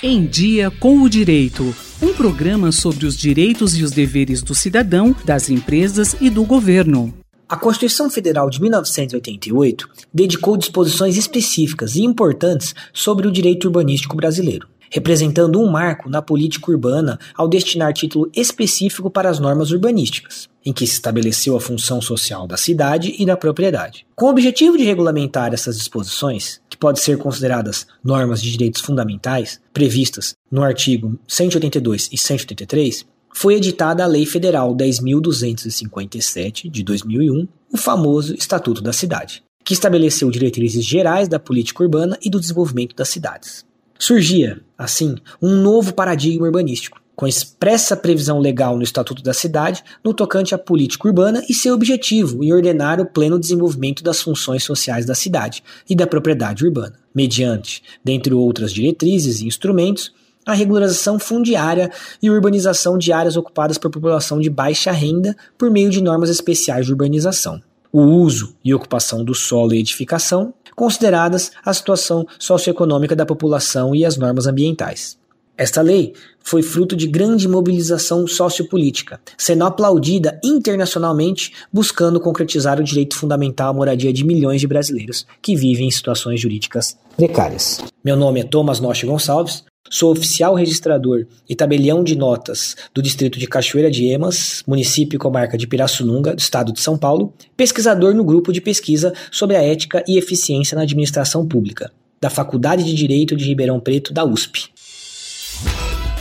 Em Dia com o Direito. Um programa sobre os direitos e os deveres do cidadão, das empresas e do governo. A Constituição Federal de 1988 dedicou disposições específicas e importantes sobre o direito urbanístico brasileiro, representando um marco na política urbana ao destinar título específico para as normas urbanísticas, em que se estabeleceu a função social da cidade e da propriedade. Com o objetivo de regulamentar essas disposições, que podem ser consideradas normas de direitos fundamentais, previstas no artigo 182 e 183, foi editada a Lei Federal 10.257 de 2001, o famoso Estatuto da Cidade, que estabeleceu diretrizes gerais da política urbana e do desenvolvimento das cidades. Surgia, assim, um novo paradigma urbanístico, com expressa previsão legal no Estatuto da Cidade no tocante à política urbana e seu objetivo em ordenar o pleno desenvolvimento das funções sociais da cidade e da propriedade urbana, mediante, dentre outras diretrizes e instrumentos, a regularização fundiária e urbanização de áreas ocupadas por população de baixa renda por meio de normas especiais de urbanização, o uso e ocupação do solo e edificação, consideradas a situação socioeconômica da população e as normas ambientais. Esta lei foi fruto de grande mobilização sociopolítica, sendo aplaudida internacionalmente, buscando concretizar o direito fundamental à moradia de milhões de brasileiros que vivem em situações jurídicas precárias. Meu nome é Thomas Noche Gonçalves, Sou oficial registrador e tabelião de notas do distrito de Cachoeira de Emas, município e comarca de Pirassununga, do estado de São Paulo, pesquisador no grupo de pesquisa sobre a ética e eficiência na administração pública, da Faculdade de Direito de Ribeirão Preto, da USP.